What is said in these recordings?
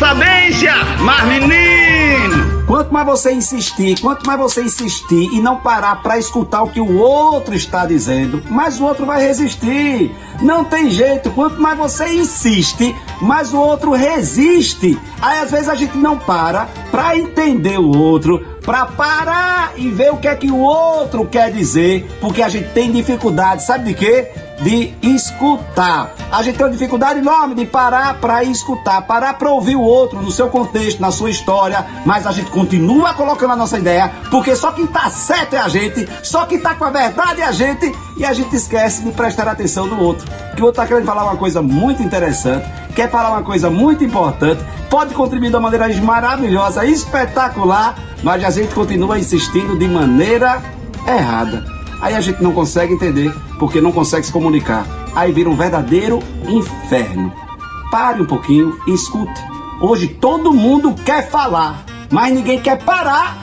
sabência, mas menino! Quanto mais você insistir, quanto mais você insistir e não parar para escutar o que o outro está dizendo, mais o outro vai resistir. Não tem jeito, quanto mais você insiste, mais o outro resiste. Aí às vezes a gente não para para entender o outro, para parar e ver o que é que o outro quer dizer, porque a gente tem dificuldade, sabe de quê? De escutar. A gente tem uma dificuldade enorme de parar para escutar, parar para ouvir o outro no seu contexto, na sua história, mas a gente continua colocando a nossa ideia, porque só quem tá certo é a gente, só quem tá com a verdade é a gente, e a gente esquece de prestar atenção no outro. Que o outro tá querendo falar uma coisa muito interessante, quer falar uma coisa muito importante, pode contribuir de uma maneira maravilhosa, espetacular, mas a gente continua insistindo de maneira errada. Aí a gente não consegue entender, porque não consegue se comunicar. Aí vira um verdadeiro inferno. Pare um pouquinho e escute. Hoje todo mundo quer falar, mas ninguém quer parar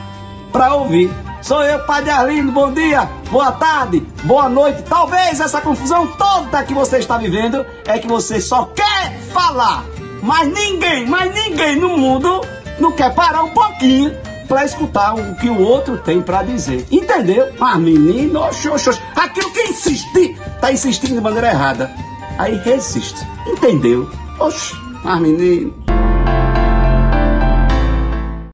para ouvir. Sou eu, Padre Arlindo, bom dia, boa tarde, boa noite. Talvez essa confusão toda que você está vivendo é que você só quer falar, mas ninguém, mas ninguém no mundo não quer parar um pouquinho para escutar o que o outro tem para dizer. Entendeu? Ah, menino, oxe, oxe, aquilo que insistir, tá insistindo de maneira errada. Aí resiste. Entendeu? Oxe, ah, menino.